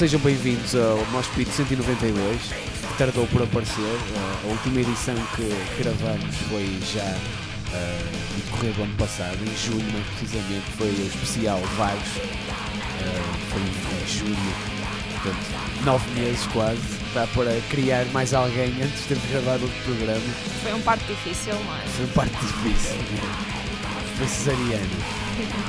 sejam bem-vindos ao Mospit 192, que tardou por aparecer. Uh, a última edição que gravamos foi já uh, no decorrer do ano passado, em julho mais precisamente, foi o especial Vagos. Uh, foi em julho, portanto, nove meses quase. Dá para criar mais alguém antes de termos gravado outro programa. Foi um parto difícil, não é? Foi um parto difícil. Foi cesariano.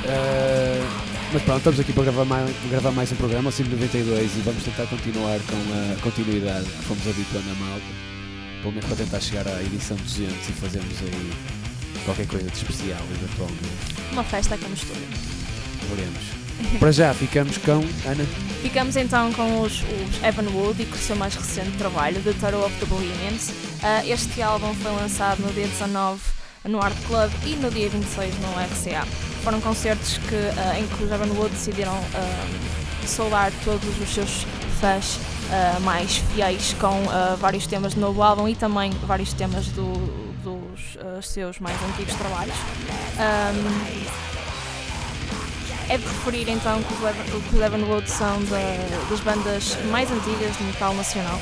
Uh, mas pronto, estamos aqui para gravar mais, gravar mais um programa, o 192, e vamos tentar continuar com a continuidade que fomos habituando a malta. Pelo menos para tentar chegar à edição 200 e fazermos aí qualquer coisa de especial, eventualmente. Uma festa no estúdio. Veremos. para já, ficamos com Ana. Ficamos então com os, os Evan Wood e com o seu mais recente trabalho, The Tarot of the Bohemians. Uh, este álbum foi lançado no dia 19 no Art Club e no dia 26 no RCA. Foram concertos que, uh, em que os Evan Wood decidiram uh, todos os seus fãs uh, mais fiéis com vários temas do novo álbum e também vários temas do, dos seus mais antigos trabalhos. Um, é de referir então que os Evan Wood são de, das bandas mais antigas de metal nacional.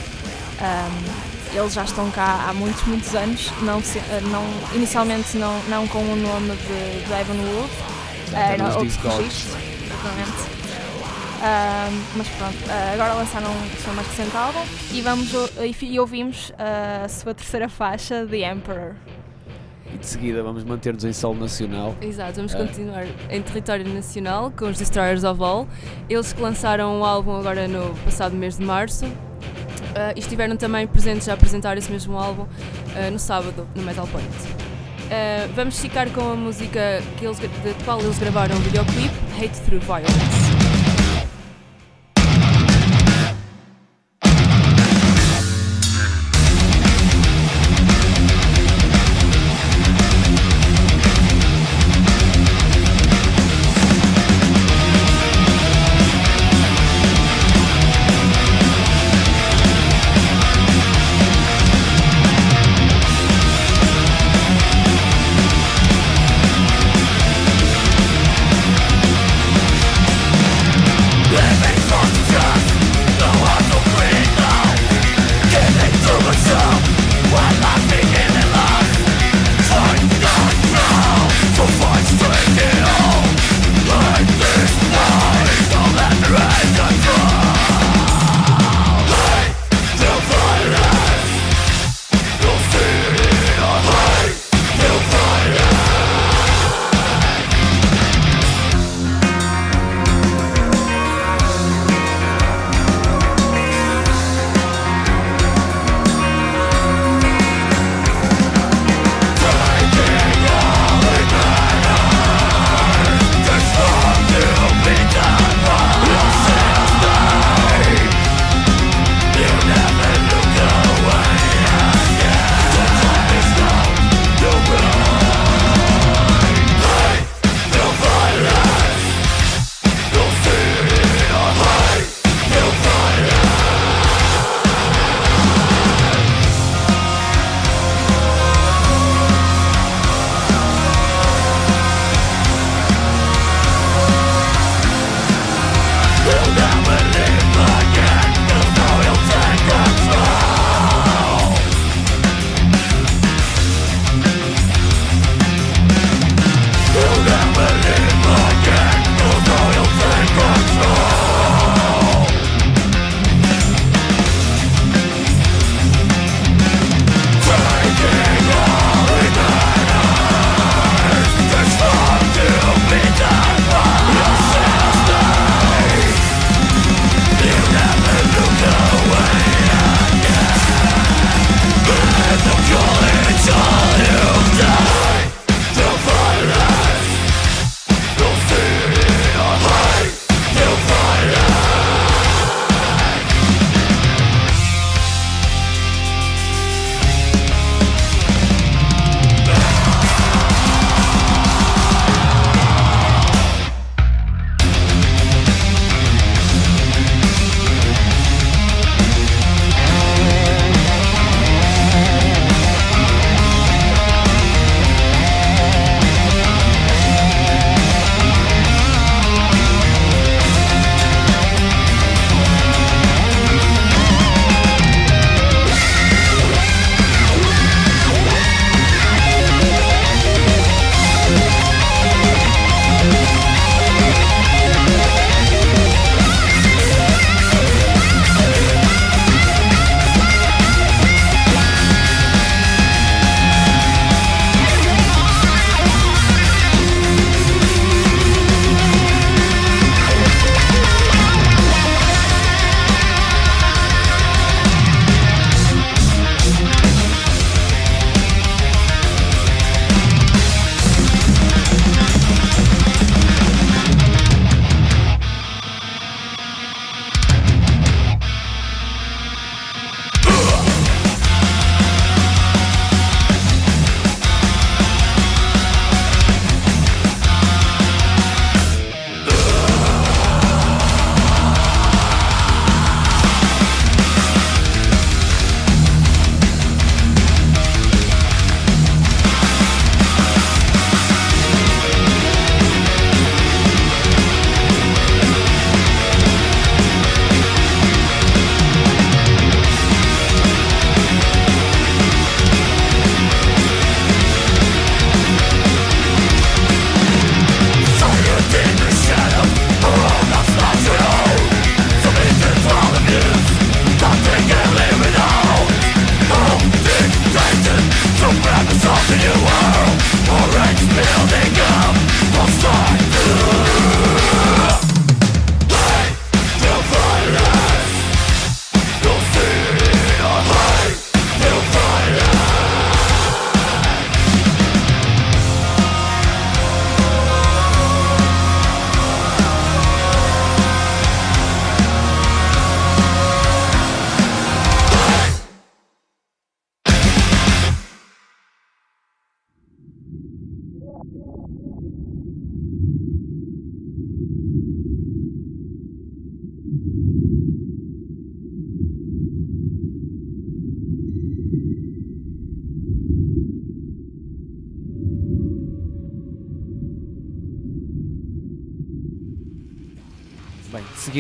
Um, eles já estão cá há muitos, muitos anos, não, não, inicialmente não, não com o nome de, de Evan Wood, era outro registro, exatamente. Uh, mas pronto, uh, agora lançaram o seu mais recente álbum e, vamos, e, e ouvimos uh, a sua terceira faixa, The Emperor. E de seguida vamos manter-nos em solo nacional. Exato, vamos continuar em território nacional com os Destroyers of All. Eles que lançaram o um álbum agora no passado mês de março Uh, e estiveram também presentes a apresentar esse mesmo álbum uh, no sábado, no Metal Point. Uh, vamos ficar com a música que eles, de qual eles gravaram o videoclip, Hate Through Violence.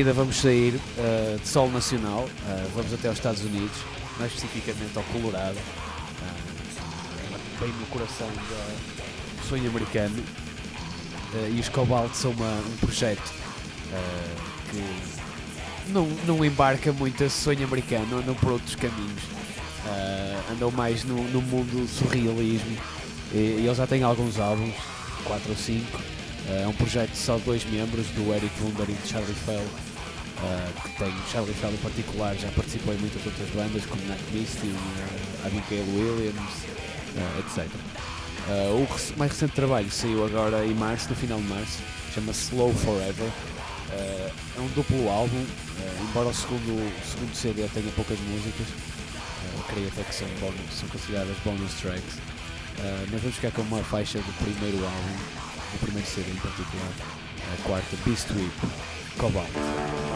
Seguida vamos sair uh, de solo nacional, uh, vamos até aos Estados Unidos, mais especificamente ao Colorado, uh, bem no coração do sonho americano. e os Cobalt são uma, um projeto que não, não embarca muito esse sonho americano, andam por outros caminhos, andam mais no, no mundo do surrealismo. E, e eles já têm alguns álbuns, 4 ou 5 é um projeto só de dois membros, do Eric Wunder e de Charlie Fell, uh, tem Charlie Fell em particular, já participou em muitas outras bandas, como Night Misty, uh, Abigail Williams, uh, etc. Uh, o rec mais recente trabalho saiu agora em março, no final de março, chama-se Slow Forever. Uh, é um duplo álbum, embora o segundo, o segundo CD tenha poucas músicas, creio até que são, bonus, são consideradas bonus tracks. mas vamos ficar com uma faixa do primeiro álbum o primeiro CD em particular, a quarta Beast Whip, Cobalt.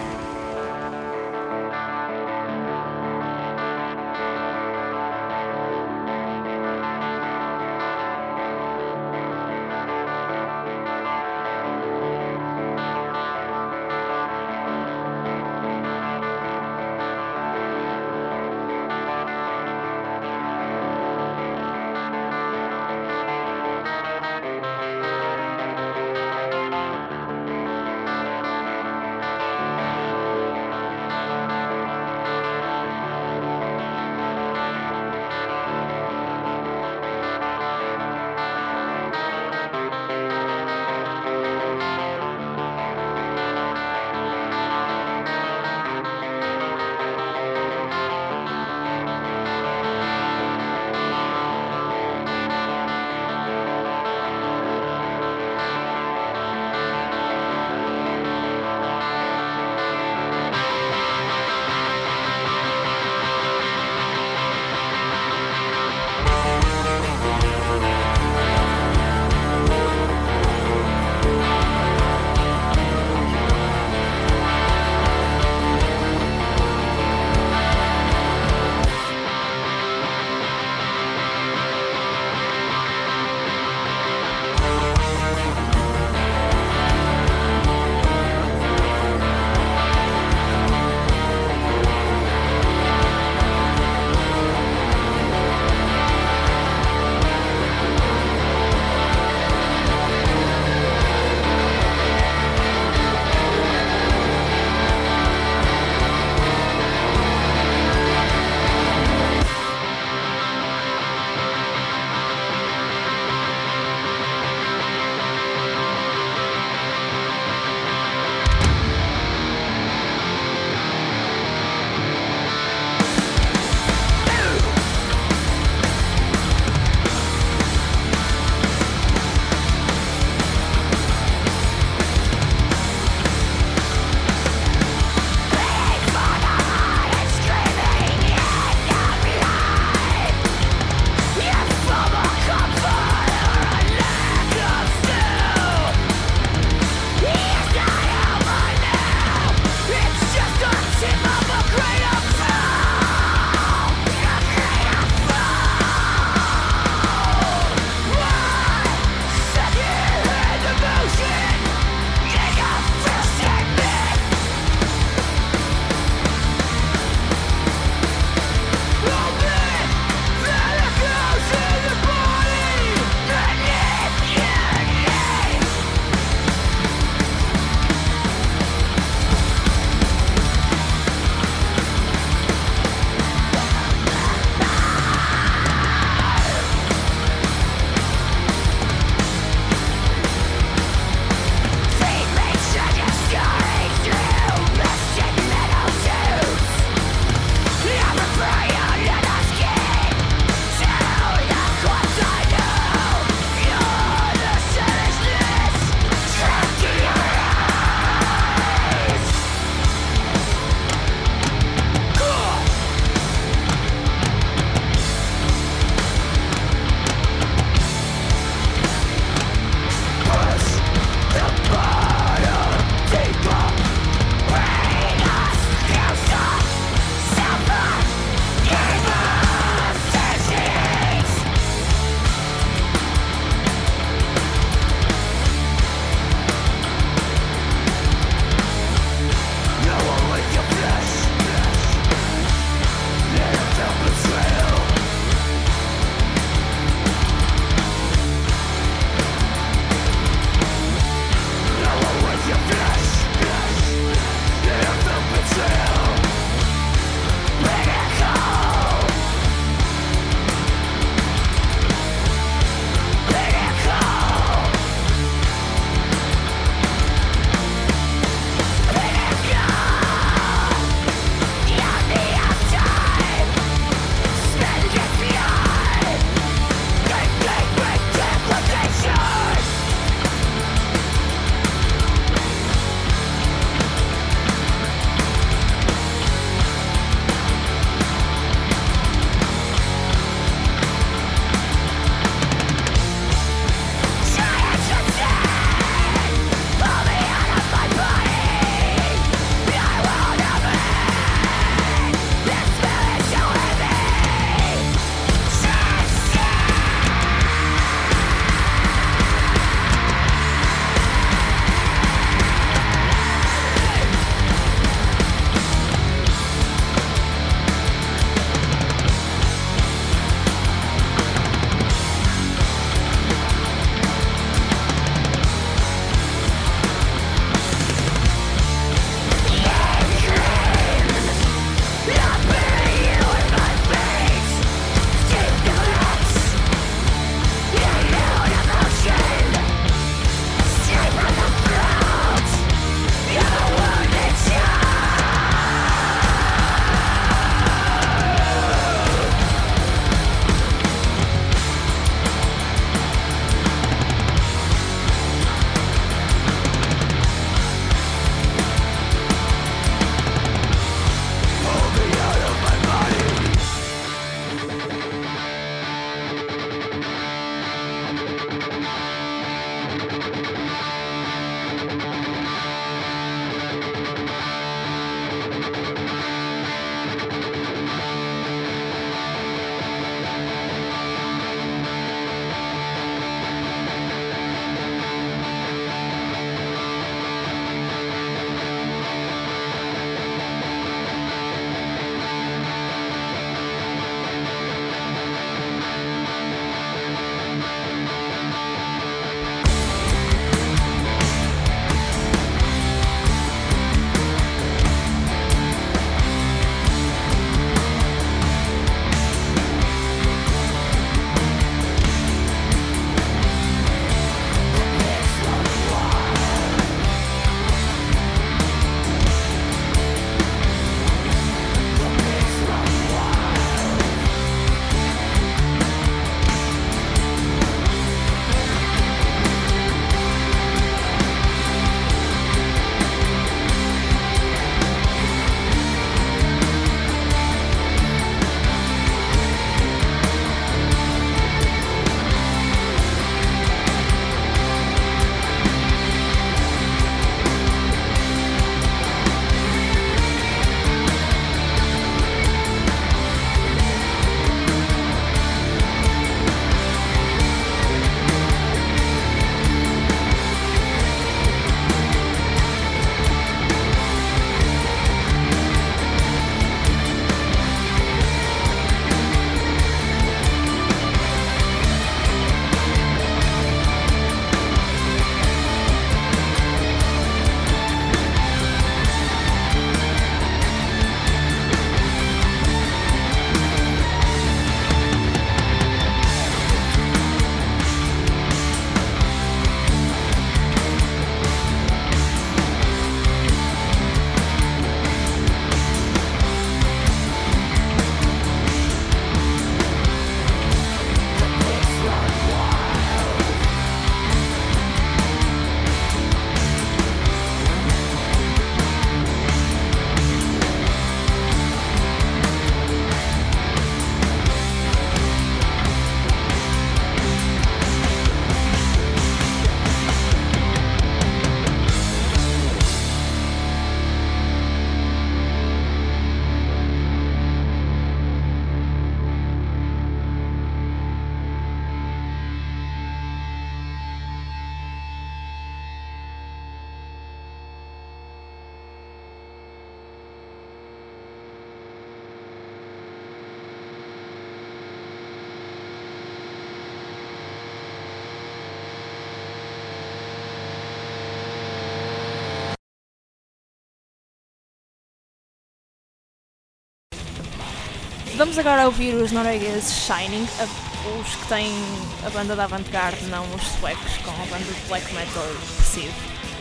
Vamos agora ouvir os noruegueses Shining, os que têm a banda da avant-garde, não os suecos com a banda de black metal depressivo.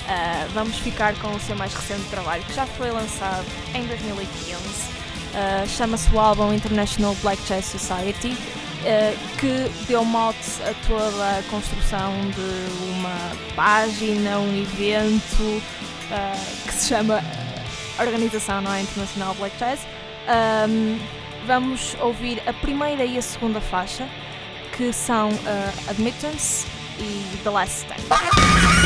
Uh, vamos ficar com o seu mais recente trabalho, que já foi lançado em 2015. Uh, Chama-se o álbum International Black Jazz Society, uh, que deu mote a toda a construção de uma página, um evento que se chama Organização não é? Internacional Black Jazz. Um, vamos ouvir a primeira e a segunda faixa, que são Admittance e The Last Stand.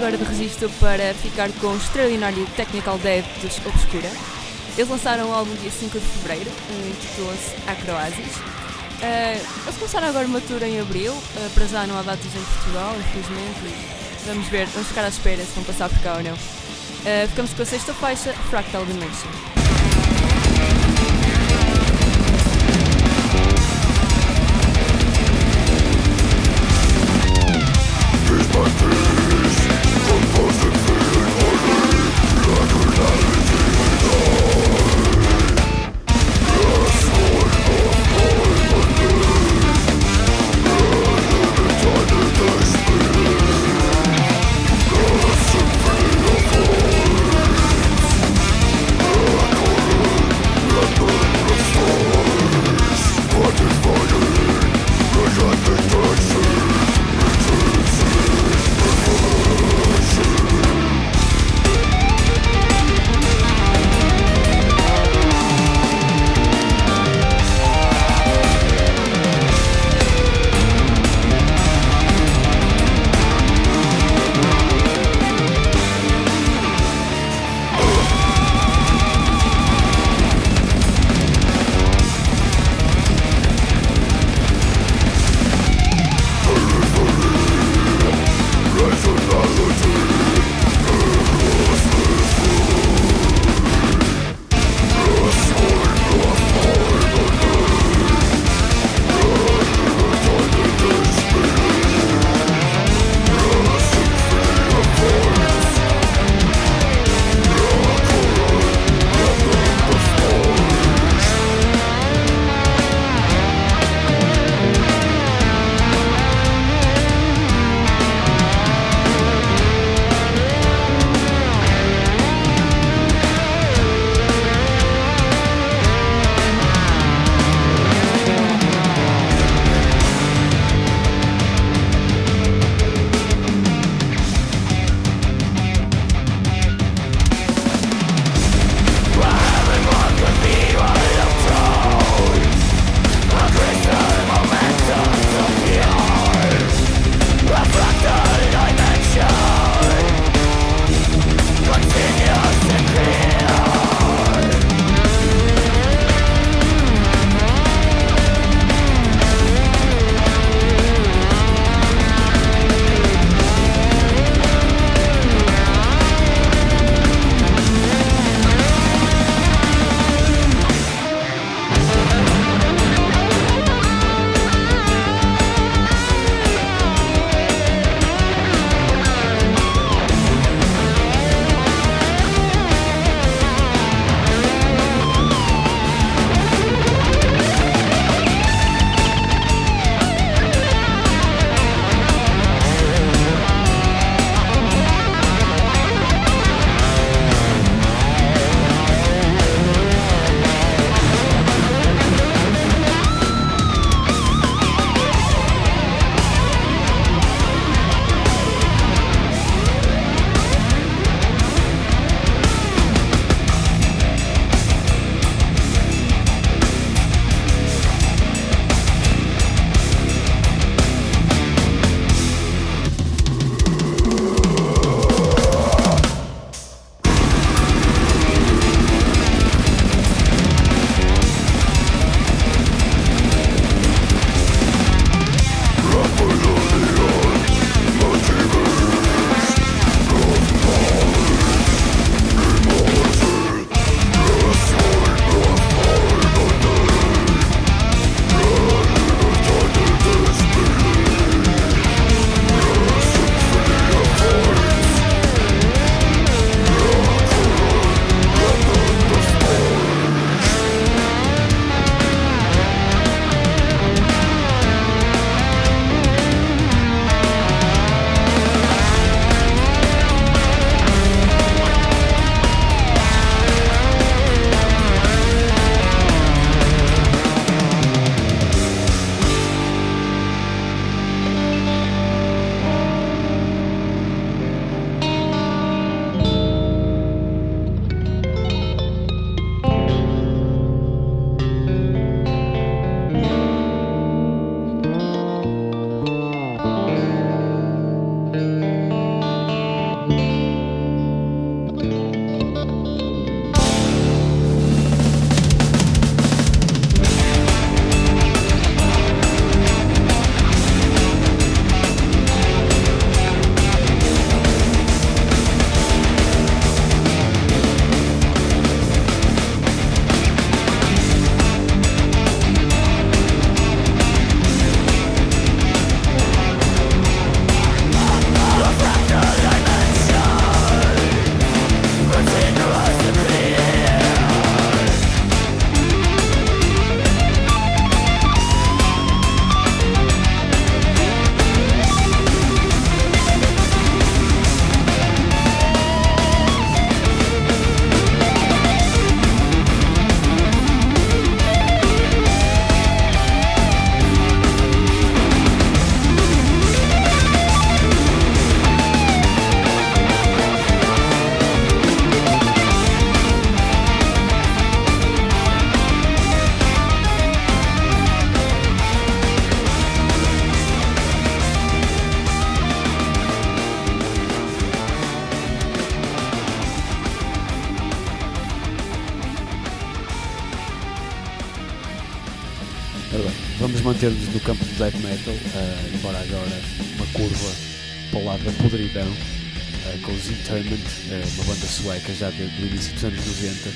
agora de registro para ficar com o extraordinário Technical Dev Obscura. Eles lançaram o álbum dia 5 de Fevereiro, intitulou-se Acroasis. Uh, eles começaram agora uma tour em Abril, uh, para já não há datas em Portugal, infelizmente. Vamos ver, vamos ficar à espera se vão passar por cá ou não. Uh, ficamos com a sexta faixa, Fractal Dimension. Three. Vamos manter-nos no campo do death metal, uh, embora agora uma curva para o lado da podridão, uh, com os Interment, uh, uma banda sueca já desde o início dos anos 90,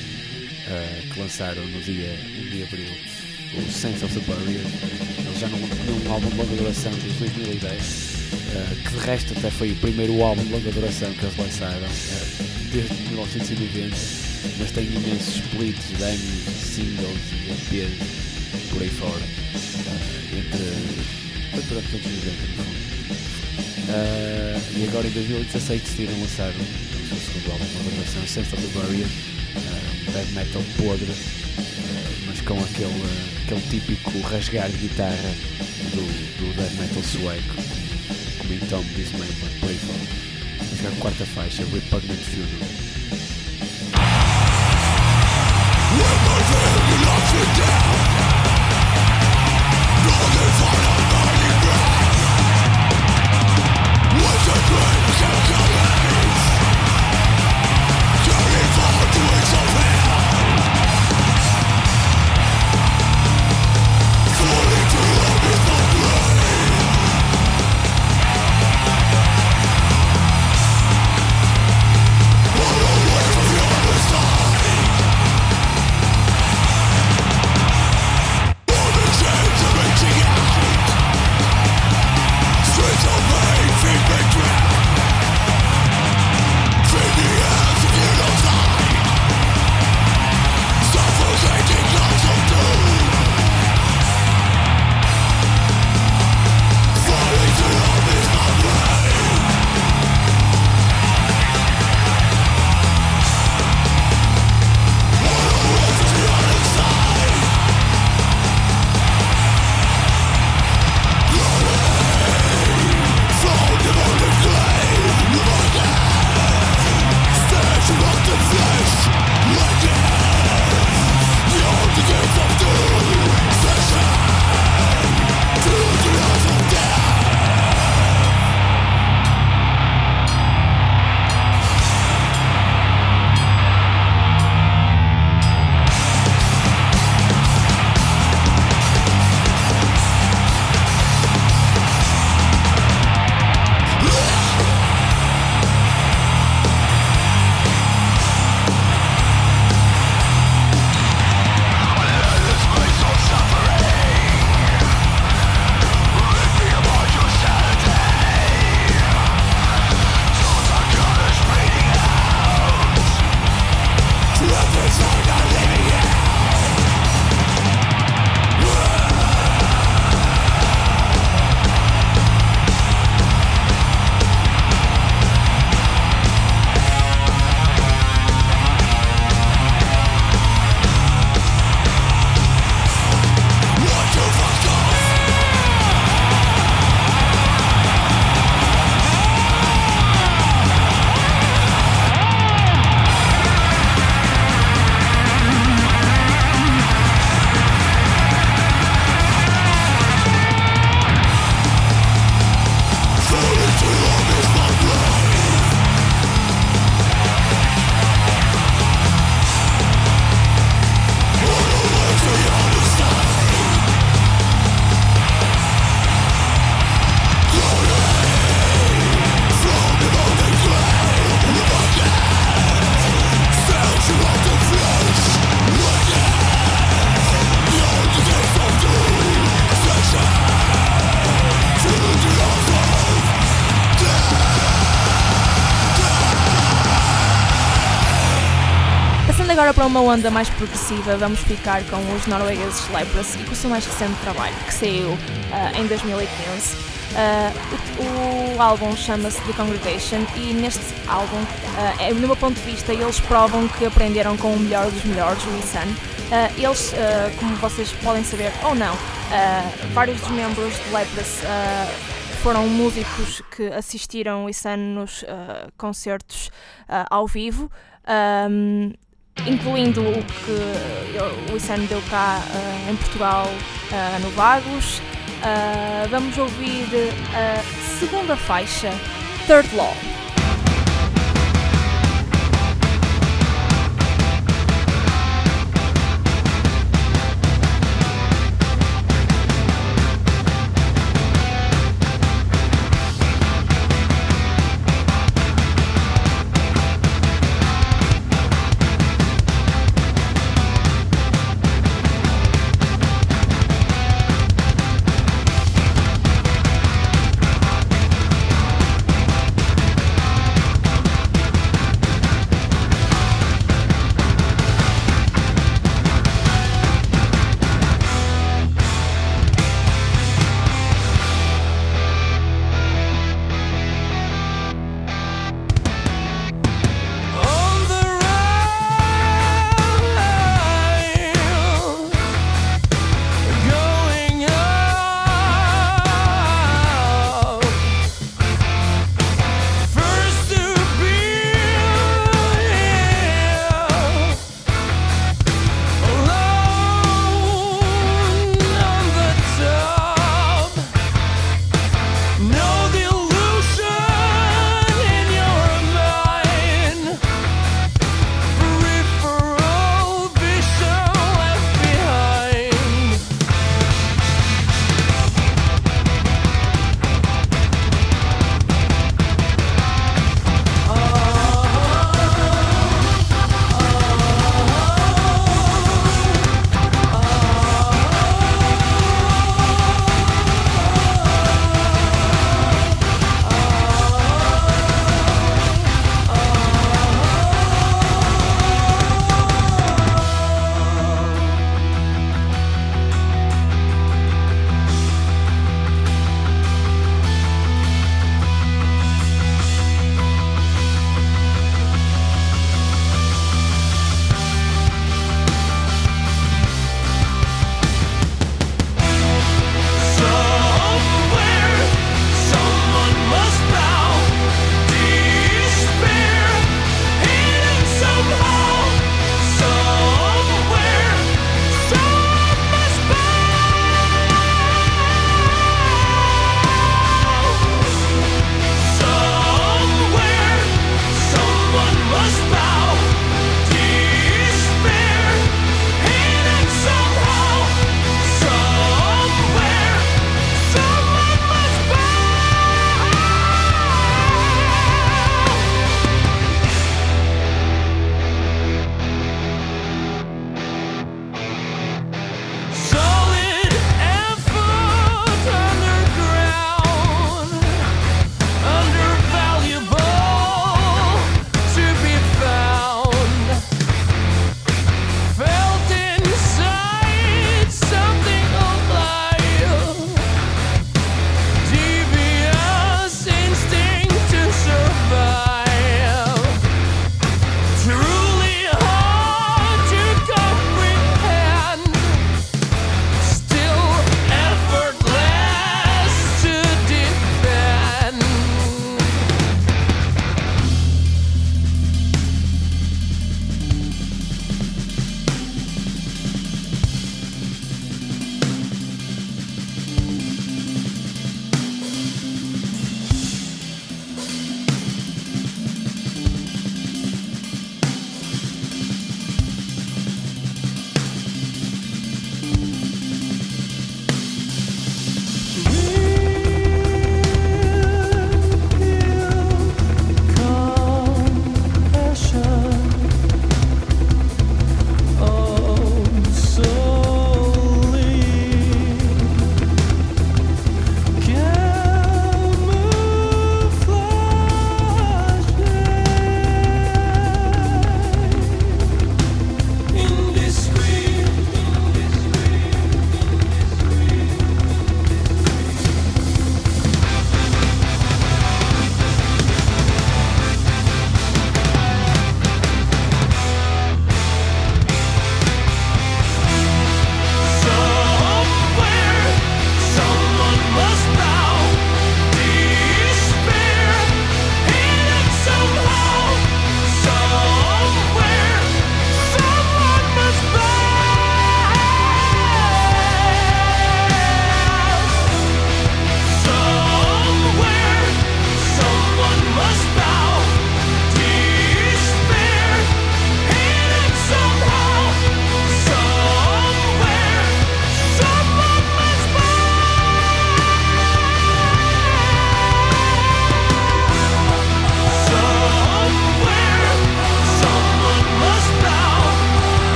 que lançaram no dia 1 de abril o Sense of the Barrier. Eles já não tinham um álbum de longa duração desde 2010. que de resto até foi o primeiro álbum de longa duração que eles lançaram desde 1990, mas tem imensos splits, demos, singles e EPs por aí fora, uh, entre. durante os 90 no fundo. E agora em 2016 decidiram lançar o seu segundo álbum, uma gravação Sense of the Barrier, uh, um death metal podre, mas com aquele, aquele típico rasgar de guitarra do, do death metal sueco, como em Tom Dismember, por aí fora. Chegar quarta faixa, Repugnant Funeral. Agora para uma onda mais progressiva, vamos ficar com os noruegueses Leprosy e com o seu mais recente trabalho, que saiu uh, em 2015. Uh, o, o, álbum chama-se The Congregation e neste álbum, uh, é, no meu ponto de vista, eles provam que aprenderam com o melhor dos melhores, o Isan. Eles, como vocês podem saber ou não, vários dos membros de Leprosy foram músicos que assistiram o Isan nos concertos ao vivo. Um, incluindo o que o ICEN deu cá uh, em Portugal uh, no Vagos. Uh, vamos ouvir a segunda faixa, Third Law.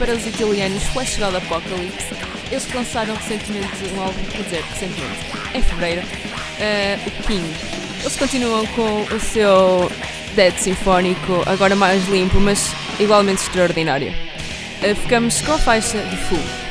Para os italianos Flash God Apocalypse. Eles lançaram recentemente um álbum, quer dizer, recentemente, em fevereiro, uh, o King. Eles continuam com o seu Dead Sinfónico, agora mais limpo, mas igualmente extraordinário. Uh, ficamos com a faixa de Full.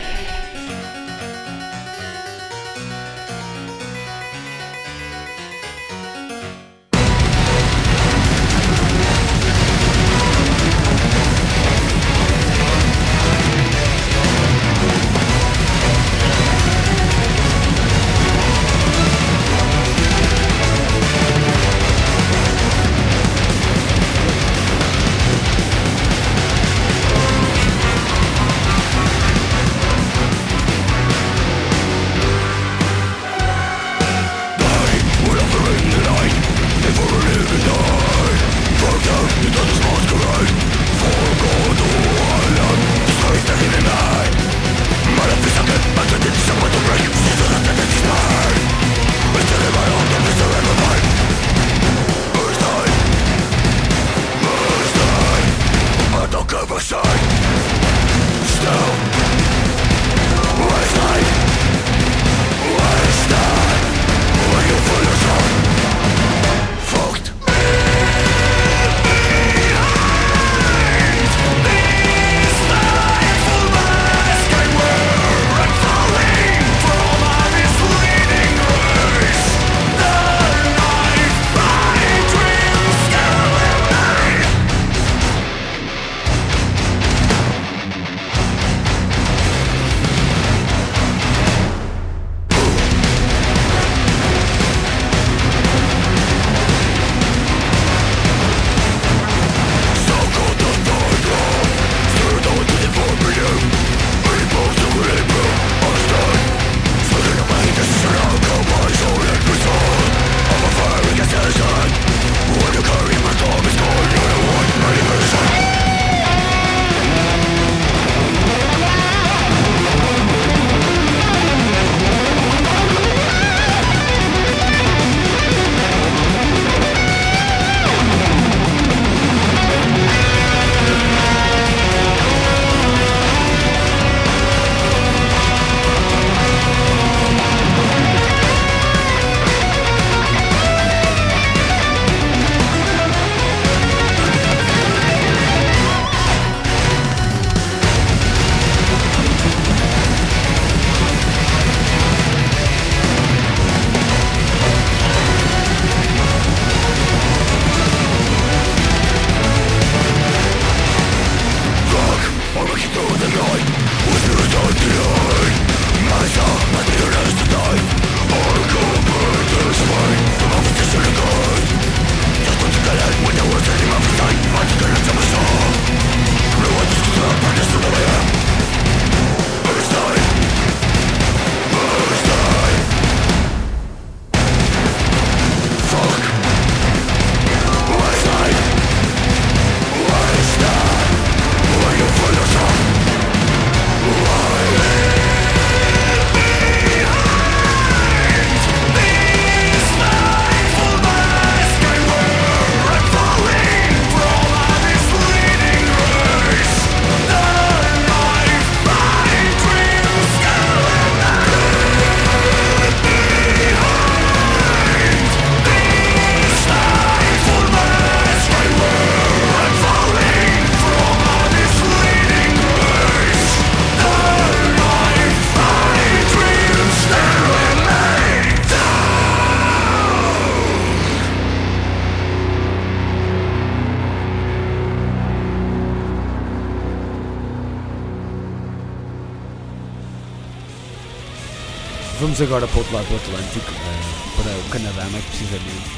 Vamos agora para o outro lado do Atlântico, uh, para o Canadá, mais precisamente,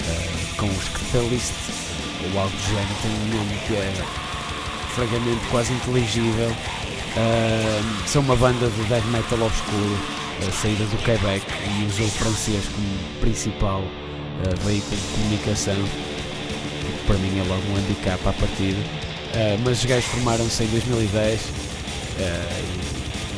uh, com os Catalyst, ou algo do género, tem um nome que é fragamente quase inteligível. Uh, são uma banda de death metal obscuro, saída do Quebec e usou o francês como principal veículo de comunicação, que para mim é logo um handicap à partida. mas os gajos formaram-se em 2010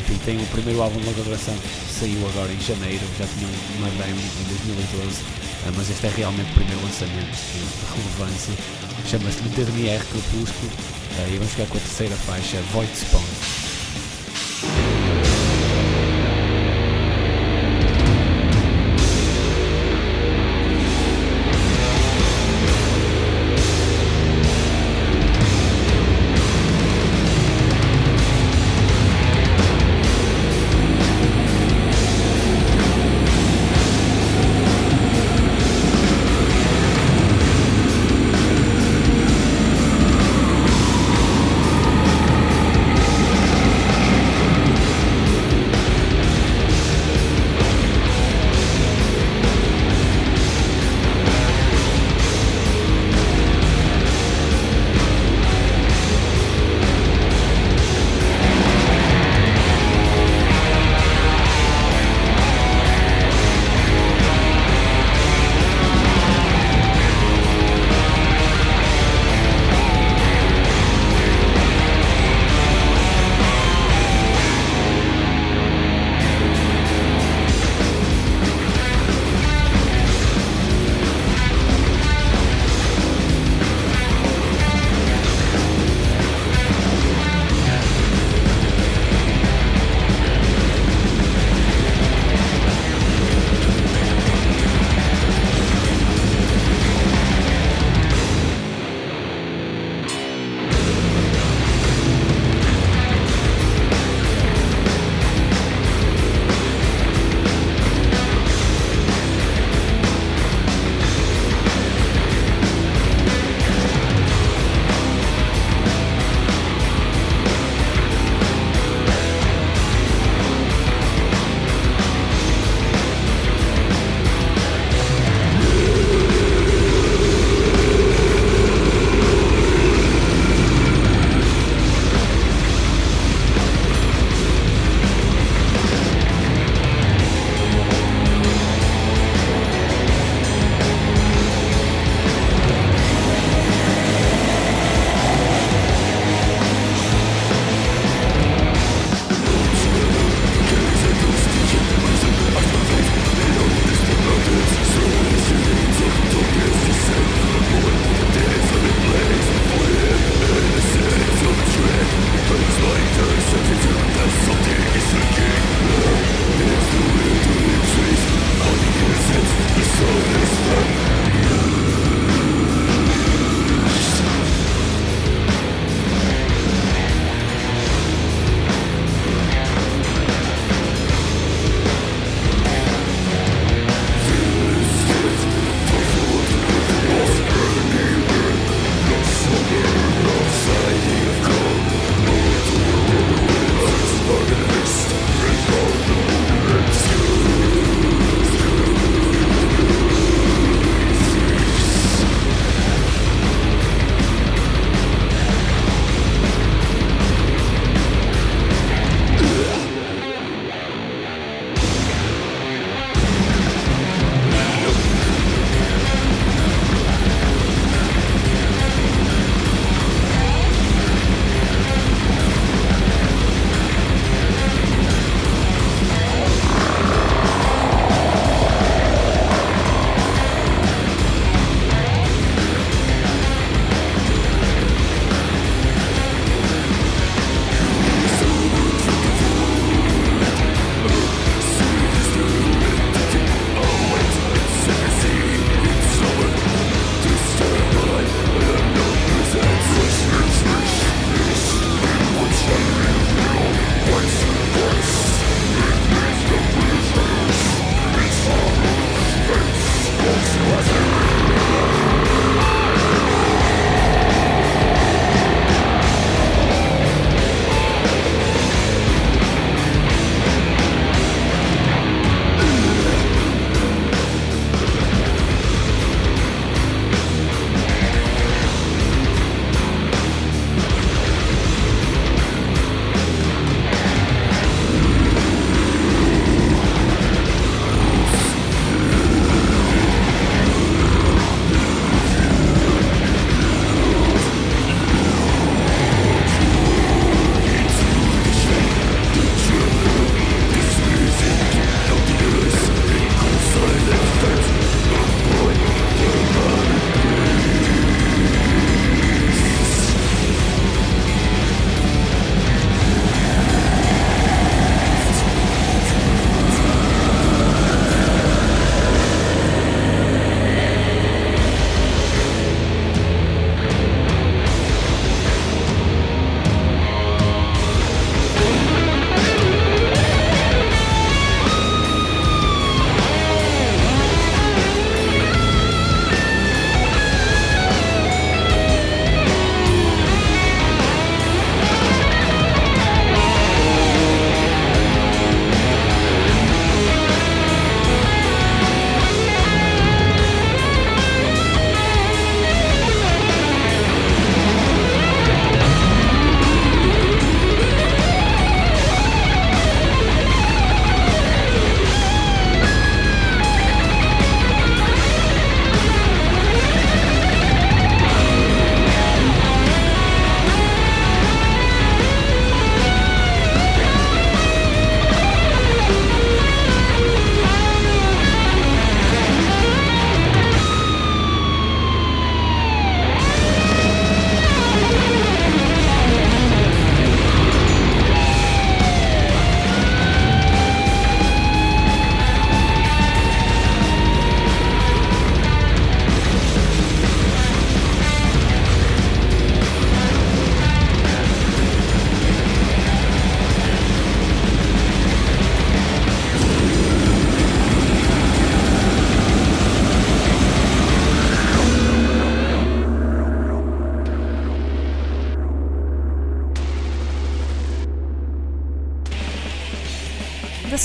enfim, tem o primeiro álbum de longa duração saiu agora em janeiro, já tinha uma demo em 2012 uh, mas este é realmente o primeiro lançamento de, relevância. Chama-se Dernier Crepúsculo uh, e vamos ficar com a terceira faixa, Void Spawn.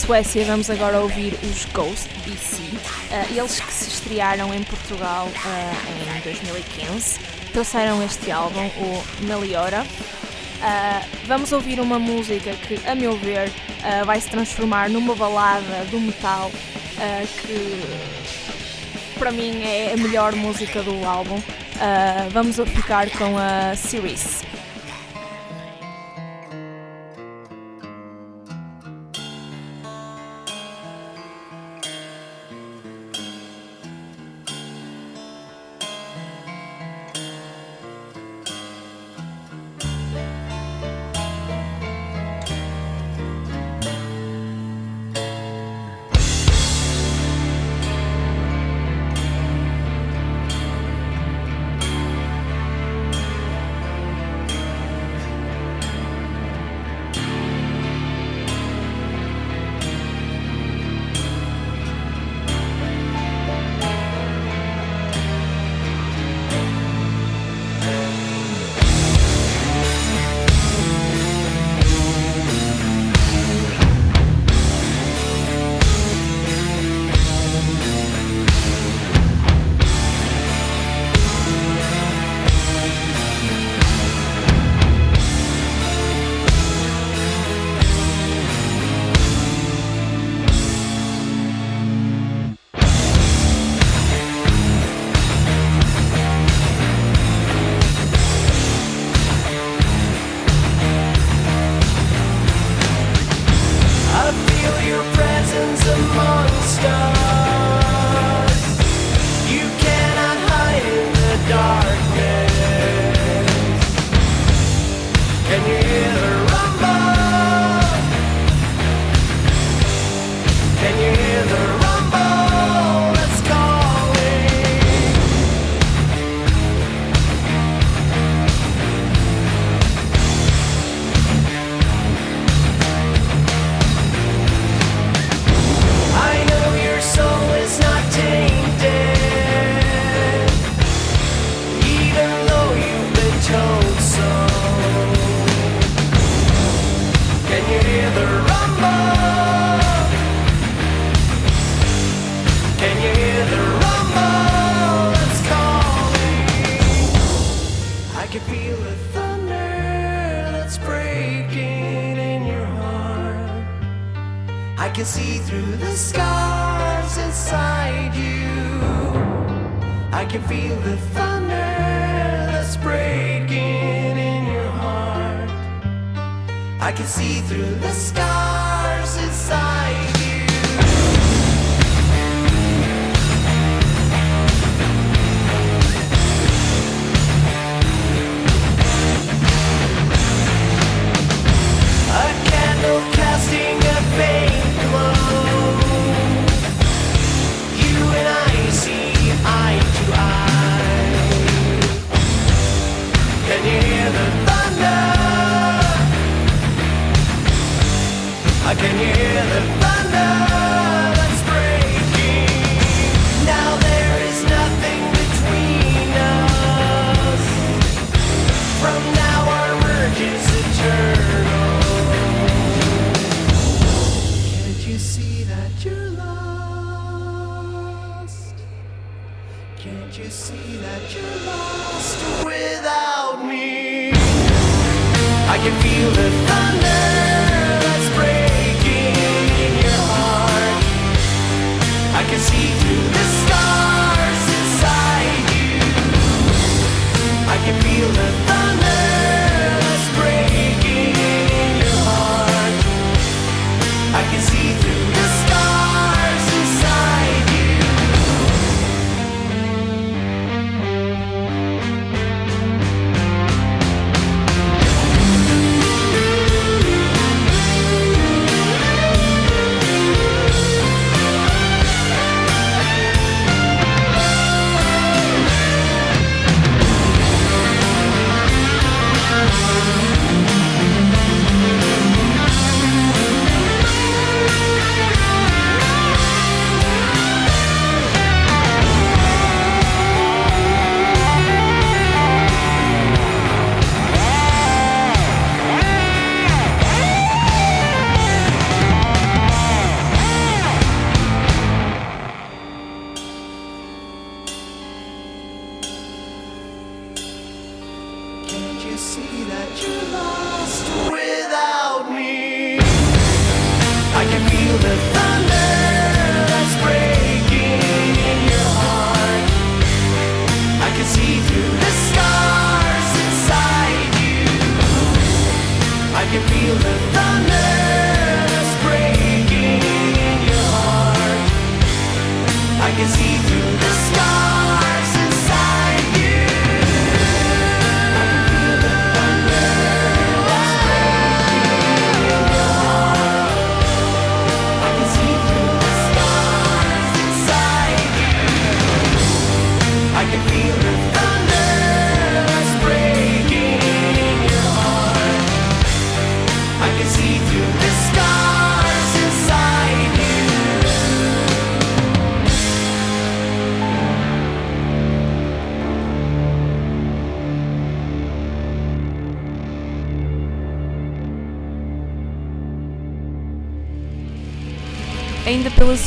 Suécia vamos agora ouvir os Ghost BC, uh, eles que se estrearam em Portugal uh, em 2015, trouxeram este álbum, o Meliora. Uh, vamos ouvir uma música que, a meu ver, vai se transformar numa balada do metal que para mim é a melhor música do álbum. vamos ficar com a Series.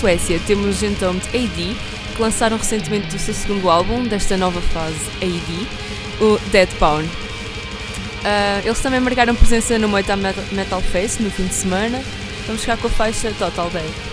Suécia temos então de AD, que lançaram recentemente o seu segundo álbum desta nova fase, AD, o Dead Pound. Ah, eles também marcaram presença no Moita Metal, Fest no fim de semana. Vamos ficar com a faixa Total Dead.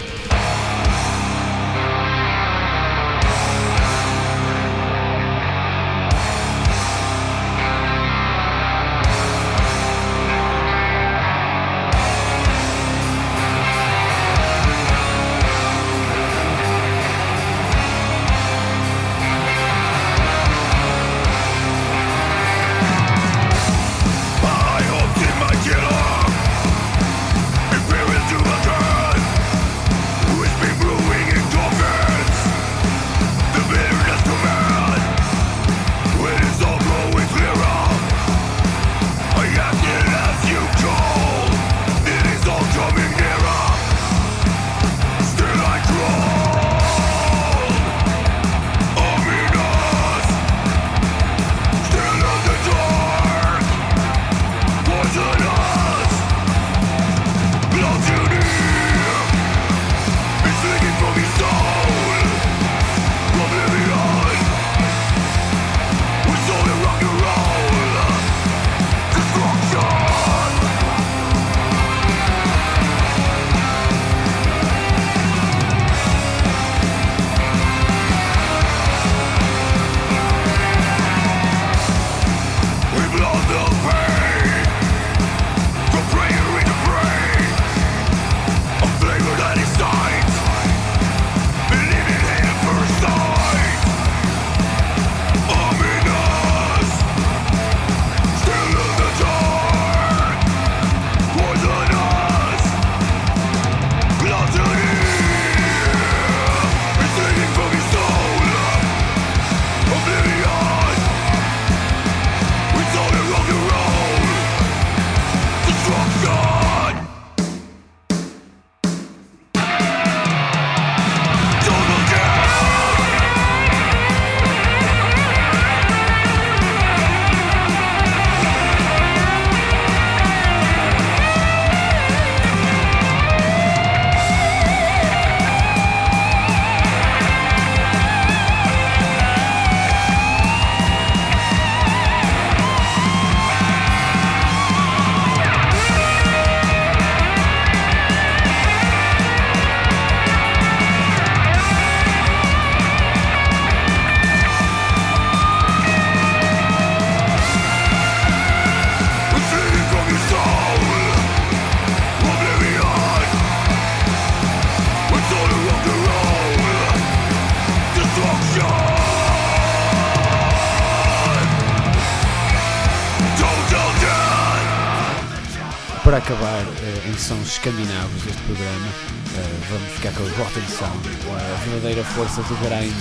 Sons escandinavos deste programa, eh, vamos ficar com o Rotten Sound, a verdadeira força do grind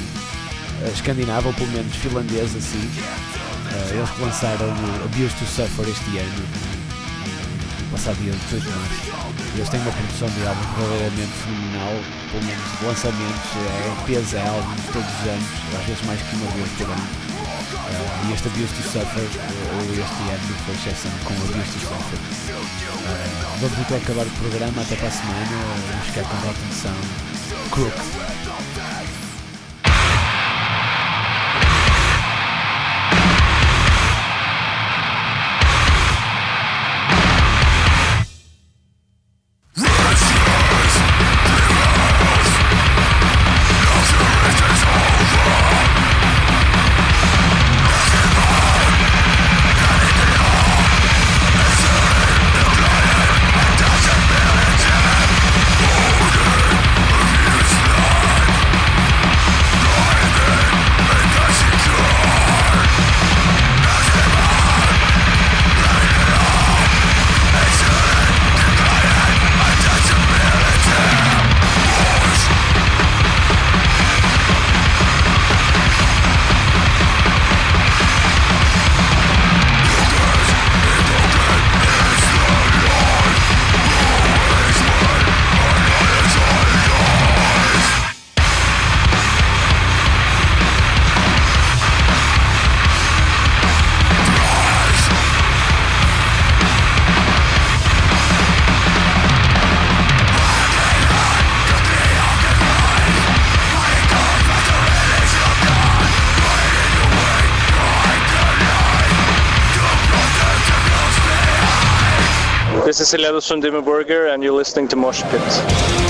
eh, escandinavo, ou pelo menos finlandês assim. Eh, eles lançaram o Abuse to Suffer este ano, no passado dia 18 de março. Eles têm uma produção de álbum verdadeiramente fenomenal, pelo menos de lançamentos, é EPs a álbuns todos os anos, às vezes mais que uma vez por ano. E este Abuse to Suffer, eh, ou este ano, foi exceção com Abuse to Suffer. Eh, vamos então acabar o programa, até para a semana, vamos ficar com a Sound Crook. Is Eledos from Dimmu Burger, and you're listening to Mosh Pit.